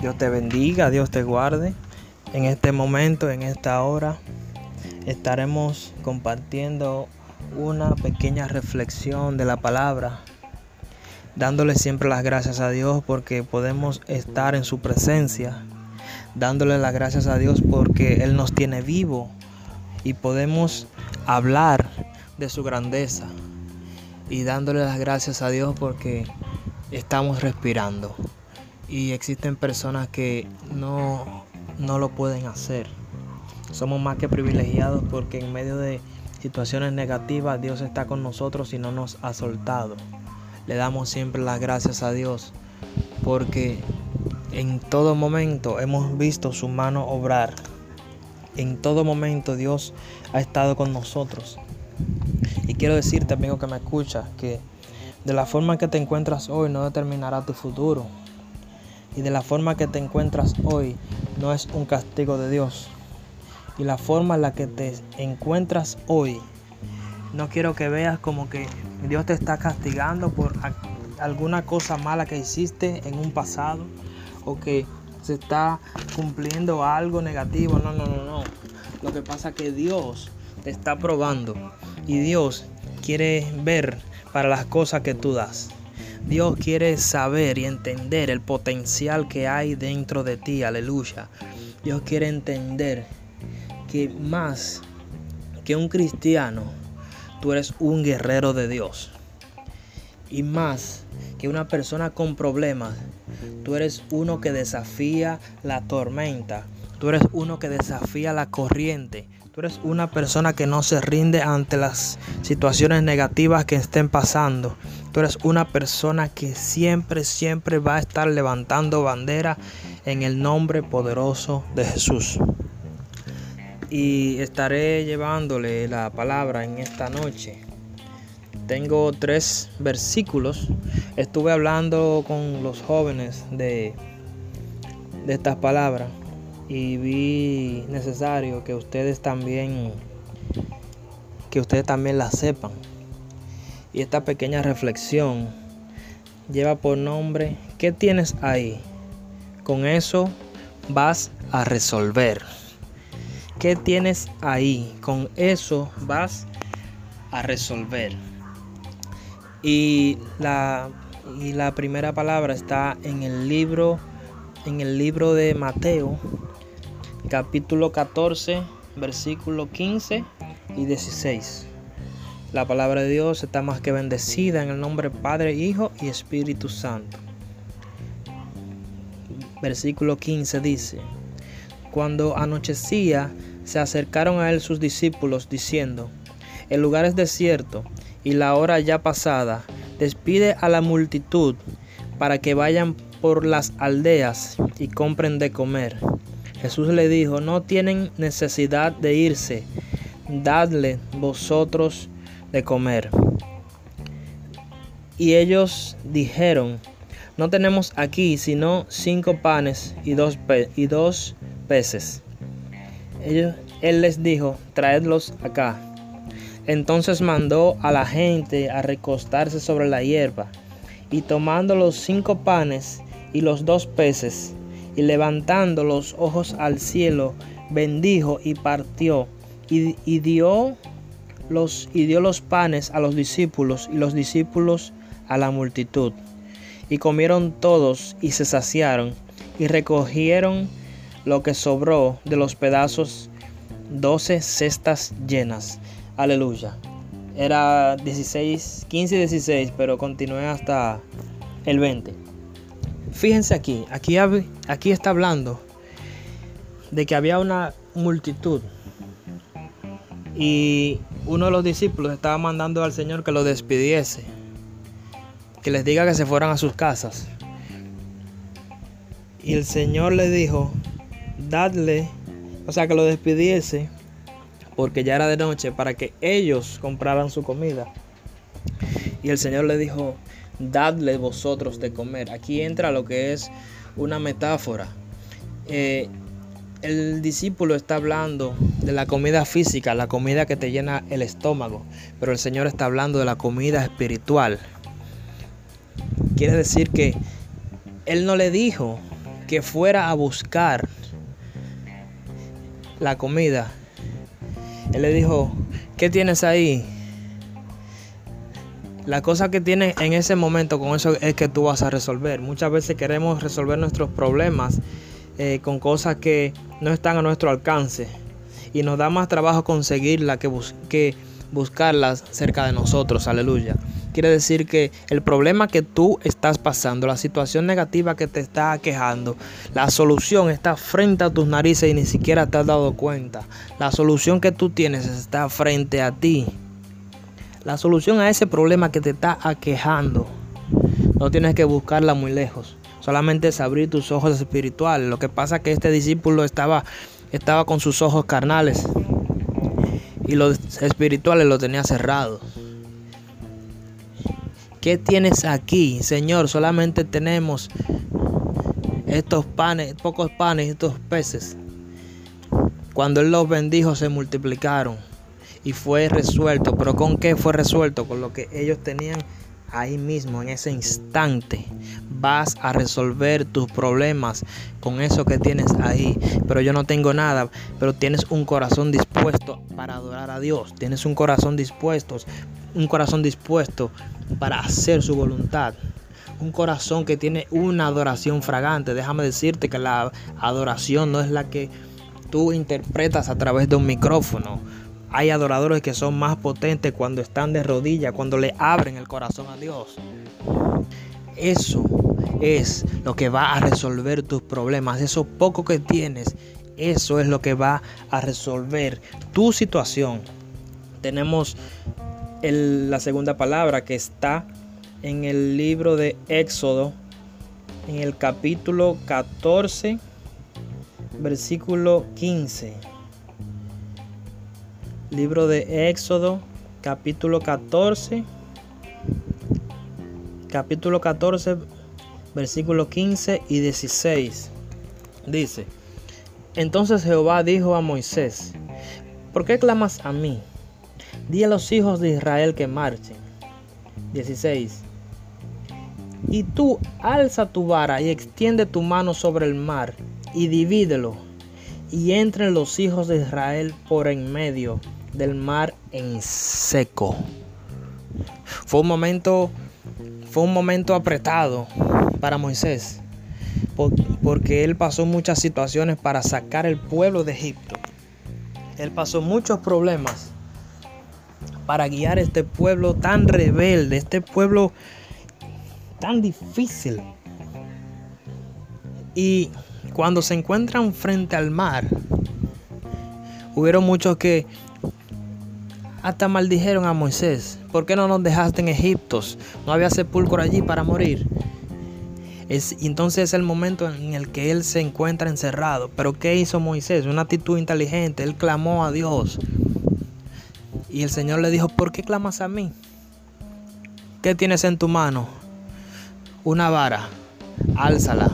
Dios te bendiga, Dios te guarde. En este momento, en esta hora, estaremos compartiendo una pequeña reflexión de la palabra, dándole siempre las gracias a Dios porque podemos estar en su presencia, dándole las gracias a Dios porque Él nos tiene vivo y podemos hablar de su grandeza y dándole las gracias a Dios porque estamos respirando y existen personas que no, no lo pueden hacer. Somos más que privilegiados porque en medio de situaciones negativas Dios está con nosotros y no nos ha soltado. Le damos siempre las gracias a Dios porque en todo momento hemos visto su mano obrar. En todo momento Dios ha estado con nosotros. Y quiero decirte, amigo que me escucha, que de la forma que te encuentras hoy no determinará tu futuro y de la forma que te encuentras hoy no es un castigo de Dios. Y la forma en la que te encuentras hoy, no quiero que veas como que Dios te está castigando por alguna cosa mala que hiciste en un pasado o que se está cumpliendo algo negativo. No, no, no, no. Lo que pasa es que Dios te está probando y Dios quiere ver para las cosas que tú das. Dios quiere saber y entender el potencial que hay dentro de ti, aleluya. Dios quiere entender que más que un cristiano, tú eres un guerrero de Dios. Y más que una persona con problemas, tú eres uno que desafía la tormenta. Tú eres uno que desafía la corriente. Tú eres una persona que no se rinde ante las situaciones negativas que estén pasando. Tú eres una persona que siempre, siempre va a estar levantando bandera en el nombre poderoso de Jesús. Y estaré llevándole la palabra en esta noche. Tengo tres versículos. Estuve hablando con los jóvenes de, de estas palabras y vi necesario que ustedes también que ustedes también la sepan. Y esta pequeña reflexión lleva por nombre ¿qué tienes ahí? Con eso vas a resolver. ¿Qué tienes ahí? Con eso vas a resolver. Y la, y la primera palabra está en el libro en el libro de Mateo capítulo 14, versículo 15 y 16. La palabra de Dios está más que bendecida en el nombre Padre, Hijo y Espíritu Santo. Versículo 15 dice, Cuando anochecía, se acercaron a él sus discípulos diciendo, El lugar es desierto y la hora ya pasada, despide a la multitud para que vayan por las aldeas y compren de comer. Jesús le dijo, no tienen necesidad de irse, dadle vosotros de comer. Y ellos dijeron, no tenemos aquí sino cinco panes y dos, y dos peces. él les dijo, traedlos acá. Entonces mandó a la gente a recostarse sobre la hierba, y tomando los cinco panes y los dos peces, y levantando los ojos al cielo, bendijo y partió y, dio y dio los panes a los discípulos y los discípulos a la multitud. Y comieron todos y se saciaron y recogieron lo que sobró de los pedazos, doce cestas llenas. Aleluya. Era 16, 15 y 16, pero continué hasta el 20. Fíjense aquí, aquí, aquí está hablando de que había una multitud y uno de los discípulos estaba mandando al Señor que lo despidiese, que les diga que se fueran a sus casas. Y el Señor le dijo, dadle, o sea, que lo despidiese, porque ya era de noche, para que ellos compraran su comida. Y el Señor le dijo, dadle vosotros de comer. Aquí entra lo que es una metáfora. Eh, el discípulo está hablando de la comida física, la comida que te llena el estómago, pero el Señor está hablando de la comida espiritual. Quiere decir que Él no le dijo que fuera a buscar la comida. Él le dijo, ¿qué tienes ahí? La cosa que tienes en ese momento con eso es que tú vas a resolver. Muchas veces queremos resolver nuestros problemas eh, con cosas que no están a nuestro alcance. Y nos da más trabajo conseguirla que, que buscarlas cerca de nosotros. Aleluya. Quiere decir que el problema que tú estás pasando, la situación negativa que te está quejando, la solución está frente a tus narices y ni siquiera te has dado cuenta. La solución que tú tienes está frente a ti. La solución a ese problema que te está aquejando, no tienes que buscarla muy lejos. Solamente es abrir tus ojos espirituales. Lo que pasa es que este discípulo estaba, estaba con sus ojos carnales y los espirituales lo tenía cerrados. ¿Qué tienes aquí, Señor? Solamente tenemos estos panes, pocos panes estos peces. Cuando Él los bendijo se multiplicaron y fue resuelto. ¿Pero con qué fue resuelto? Con lo que ellos tenían ahí mismo, en ese instante. Vas a resolver tus problemas con eso que tienes ahí. Pero yo no tengo nada. Pero tienes un corazón dispuesto para adorar a Dios. Tienes un corazón dispuesto. Un corazón dispuesto para hacer su voluntad. Un corazón que tiene una adoración fragante. Déjame decirte que la adoración no es la que tú interpretas a través de un micrófono. Hay adoradores que son más potentes cuando están de rodillas, cuando le abren el corazón a Dios. Eso es lo que va a resolver tus problemas. Eso poco que tienes, eso es lo que va a resolver tu situación. Tenemos la segunda palabra que está en el libro de Éxodo, en el capítulo 14, versículo 15. Libro de Éxodo, capítulo 14, capítulo 14, versículo 15 y 16. Dice, entonces Jehová dijo a Moisés, ¿por qué clamas a mí? Di a los hijos de Israel que marchen. 16. Y tú alza tu vara y extiende tu mano sobre el mar y divídelo y entren los hijos de Israel por en medio del mar en seco. Fue un momento fue un momento apretado para Moisés porque él pasó muchas situaciones para sacar el pueblo de Egipto. Él pasó muchos problemas para guiar este pueblo tan rebelde, este pueblo tan difícil. Y cuando se encuentran frente al mar, hubieron muchos que hasta maldijeron a Moisés. ¿Por qué no nos dejaste en Egipto? No había sepulcro allí para morir. Es, entonces es el momento en el que él se encuentra encerrado. Pero ¿qué hizo Moisés? Una actitud inteligente. Él clamó a Dios. Y el Señor le dijo, ¿por qué clamas a mí? ¿Qué tienes en tu mano? Una vara, álzala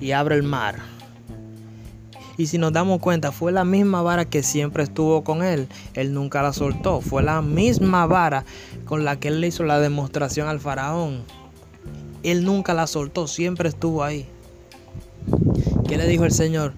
y abre el mar. Y si nos damos cuenta, fue la misma vara que siempre estuvo con él. Él nunca la soltó. Fue la misma vara con la que él le hizo la demostración al faraón. Él nunca la soltó, siempre estuvo ahí. ¿Qué le dijo el Señor?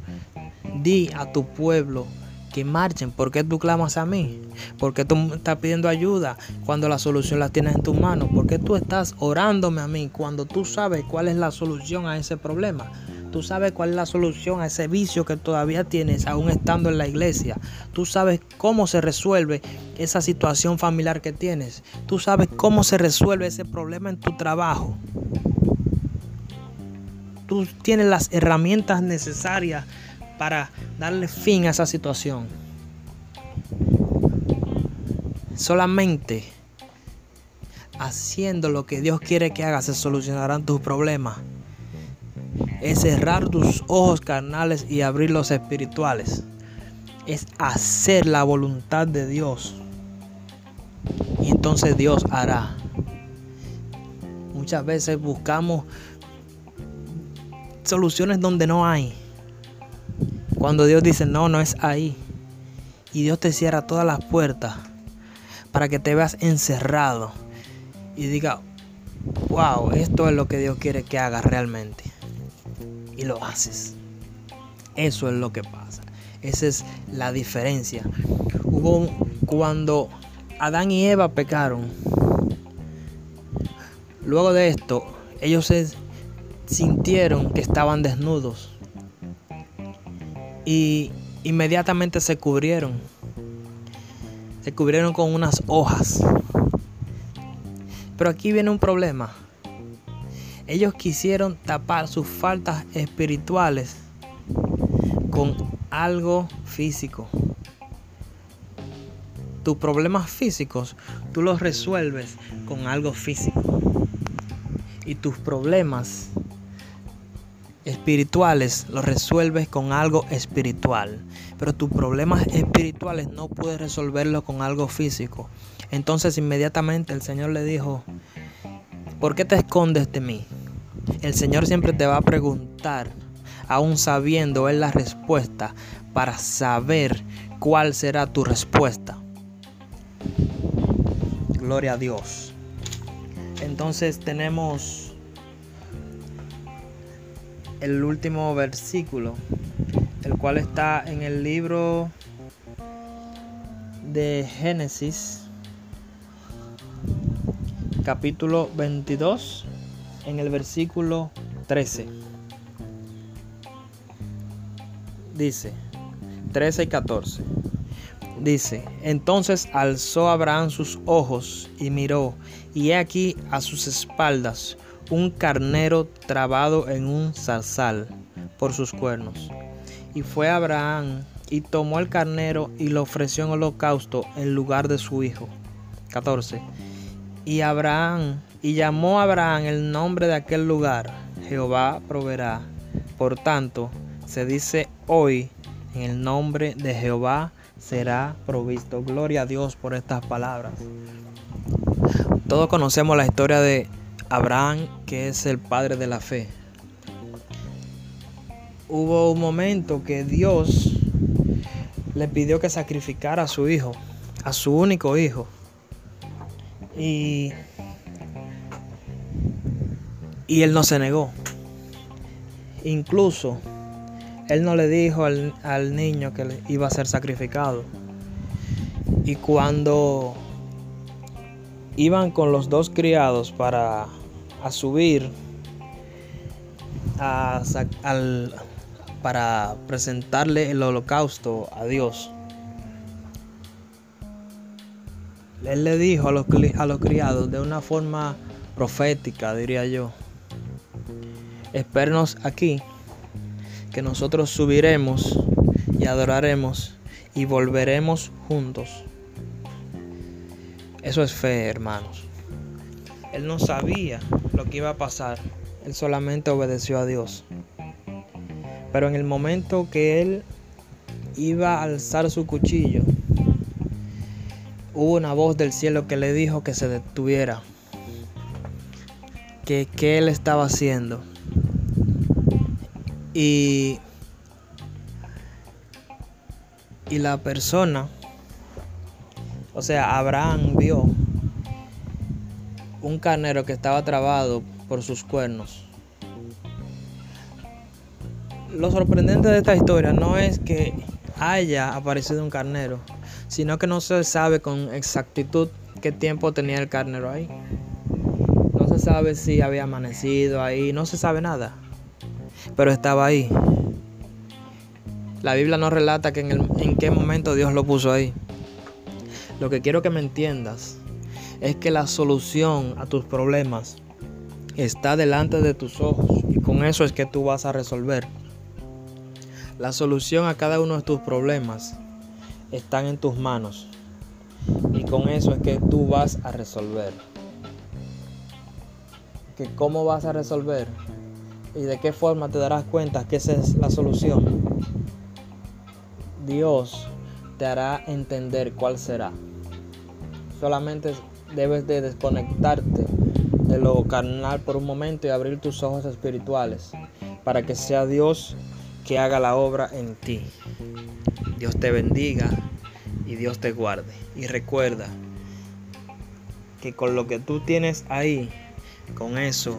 Di a tu pueblo que marchen. ¿Por qué tú clamas a mí? ¿Por qué tú estás pidiendo ayuda cuando la solución la tienes en tu mano? ¿Por qué tú estás orándome a mí cuando tú sabes cuál es la solución a ese problema? Tú sabes cuál es la solución a ese vicio que todavía tienes aún estando en la iglesia. Tú sabes cómo se resuelve esa situación familiar que tienes. Tú sabes cómo se resuelve ese problema en tu trabajo. Tú tienes las herramientas necesarias para darle fin a esa situación. Solamente haciendo lo que Dios quiere que hagas se solucionarán tus problemas. Es cerrar tus ojos carnales y abrir los espirituales. Es hacer la voluntad de Dios. Y entonces Dios hará. Muchas veces buscamos soluciones donde no hay. Cuando Dios dice, no, no es ahí. Y Dios te cierra todas las puertas para que te veas encerrado y diga, wow, esto es lo que Dios quiere que hagas realmente. Y lo haces. Eso es lo que pasa. Esa es la diferencia. Hubo cuando Adán y Eva pecaron. Luego de esto, ellos se sintieron que estaban desnudos y inmediatamente se cubrieron. Se cubrieron con unas hojas. Pero aquí viene un problema. Ellos quisieron tapar sus faltas espirituales con algo físico. Tus problemas físicos tú los resuelves con algo físico. Y tus problemas espirituales los resuelves con algo espiritual. Pero tus problemas espirituales no puedes resolverlos con algo físico. Entonces inmediatamente el Señor le dijo, ¿por qué te escondes de mí? El Señor siempre te va a preguntar, aún sabiendo Él la respuesta, para saber cuál será tu respuesta. Gloria a Dios. Entonces tenemos el último versículo, el cual está en el libro de Génesis, capítulo 22, en el versículo 13. Dice, 13 y 14. Dice, entonces alzó Abraham sus ojos y miró, y he aquí a sus espaldas un carnero trabado en un zarzal por sus cuernos. Y fue Abraham y tomó el carnero y lo ofreció en holocausto en lugar de su hijo. 14. Y Abraham, y llamó a Abraham el nombre de aquel lugar, Jehová proveerá. Por tanto, se dice hoy, en el nombre de Jehová será provisto. Gloria a Dios por estas palabras. Todos conocemos la historia de Abraham, que es el padre de la fe. Hubo un momento que Dios le pidió que sacrificara a su hijo, a su único hijo. Y, y él no se negó. Incluso él no le dijo al, al niño que iba a ser sacrificado. Y cuando iban con los dos criados para a subir a, al, para presentarle el holocausto a Dios. Él le dijo a los, criados de una forma profética, diría yo, espérenos aquí, que nosotros subiremos y adoraremos y volveremos juntos. Eso es fe, hermanos. Él no sabía lo que iba a pasar. Él solamente obedeció a Dios. Pero en el momento que él iba a alzar su cuchillo, hubo una voz del cielo que le dijo que se detuviera. Que qué él estaba haciendo. Y y la persona, o sea, Abraham vio un carnero que estaba trabado por sus cuernos. Lo sorprendente de esta historia no es que haya aparecido un carnero, sino que no se sabe con exactitud qué tiempo tenía el carnero ahí. No se sabe si había amanecido ahí, no se sabe nada, pero estaba ahí. La Biblia no relata que en, en qué momento Dios lo puso ahí. Lo que quiero que me entiendas es que la solución a tus problemas está delante de tus ojos y con eso es que tú vas a resolver. La solución a cada uno de tus problemas están en tus manos y con eso es que tú vas a resolver. Que cómo vas a resolver y de qué forma te darás cuenta que esa es la solución. Dios te hará entender cuál será. Solamente debes de desconectarte de lo carnal por un momento y abrir tus ojos espirituales para que sea Dios que haga la obra en ti. Dios te bendiga y Dios te guarde. Y recuerda que con lo que tú tienes ahí, con eso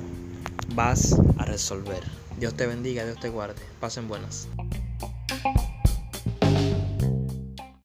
vas a resolver. Dios te bendiga, Dios te guarde. Pasen buenas.